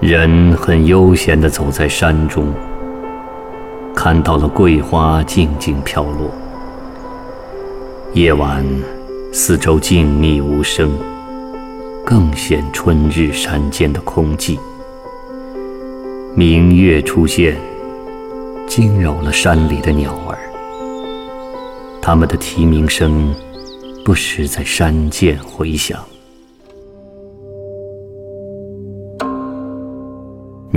人很悠闲地走在山中，看到了桂花静静飘落。夜晚，四周静谧无声，更显春日山间的空寂。明月出现，惊扰了山里的鸟儿，它们的啼鸣声不时在山涧回响。《